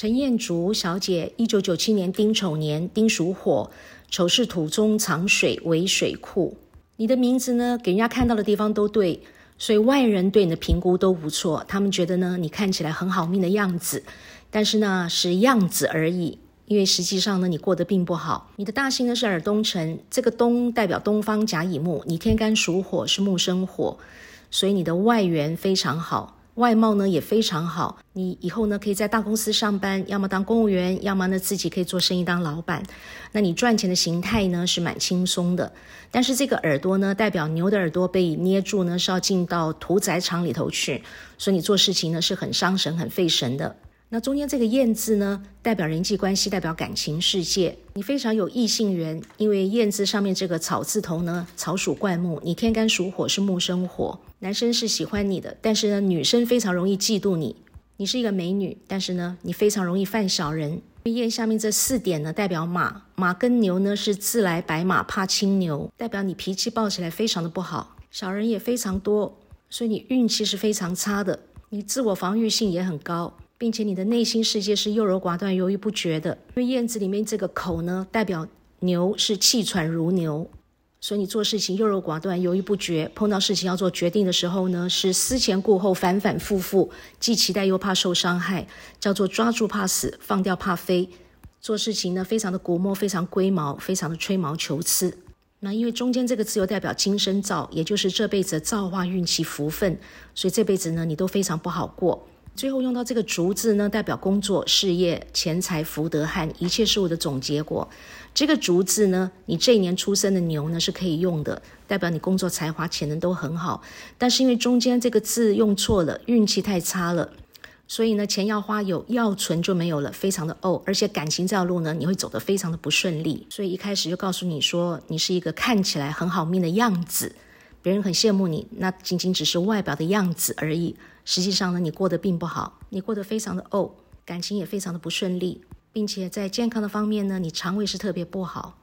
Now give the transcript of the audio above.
陈燕竹小姐，一九九七年丁丑年，丁属火，丑是土中藏水为水库。你的名字呢，给人家看到的地方都对，所以外人对你的评估都不错。他们觉得呢，你看起来很好命的样子，但是呢，是样子而已。因为实际上呢，你过得并不好。你的大星呢是尔东辰，这个东代表东方甲乙木，你天干属火，是木生火，所以你的外缘非常好。外貌呢也非常好，你以后呢可以在大公司上班，要么当公务员，要么呢自己可以做生意当老板。那你赚钱的形态呢是蛮轻松的，但是这个耳朵呢代表牛的耳朵被捏住呢是要进到屠宰场里头去，所以你做事情呢是很伤神、很费神的。那中间这个燕字呢，代表人际关系，代表感情世界。你非常有异性缘，因为燕字上面这个草字头呢，草属灌木，你天干属火，是木生火。男生是喜欢你的，但是呢，女生非常容易嫉妒你。你是一个美女，但是呢，你非常容易犯小人。燕下面这四点呢，代表马，马跟牛呢是自来白马怕青牛，代表你脾气暴起来非常的不好，小人也非常多，所以你运气是非常差的。你自我防御性也很高。并且你的内心世界是优柔寡断、犹豫不决的，因为燕子里面这个口呢，代表牛是气喘如牛，所以你做事情优柔寡断、犹豫不决，碰到事情要做决定的时候呢，是思前顾后、反反复复，既期待又怕受伤害，叫做抓住怕死，放掉怕飞。做事情呢，非常的古摸，非常龟毛，非常的吹毛求疵。那因为中间这个字又代表今生造，也就是这辈子的造化、运气、福分，所以这辈子呢，你都非常不好过。最后用到这个“竹”字呢，代表工作、事业、钱财、福德和一切事物的总结果。这个“竹”字呢，你这一年出生的牛呢是可以用的，代表你工作才华、潜能都很好。但是因为中间这个字用错了，运气太差了，所以呢，钱要花有，要存就没有了，非常的哦。而且感情这条路呢，你会走得非常的不顺利。所以一开始就告诉你说，你是一个看起来很好命的样子。别人很羡慕你，那仅仅只是外表的样子而已。实际上呢，你过得并不好，你过得非常的怄，感情也非常的不顺利，并且在健康的方面呢，你肠胃是特别不好。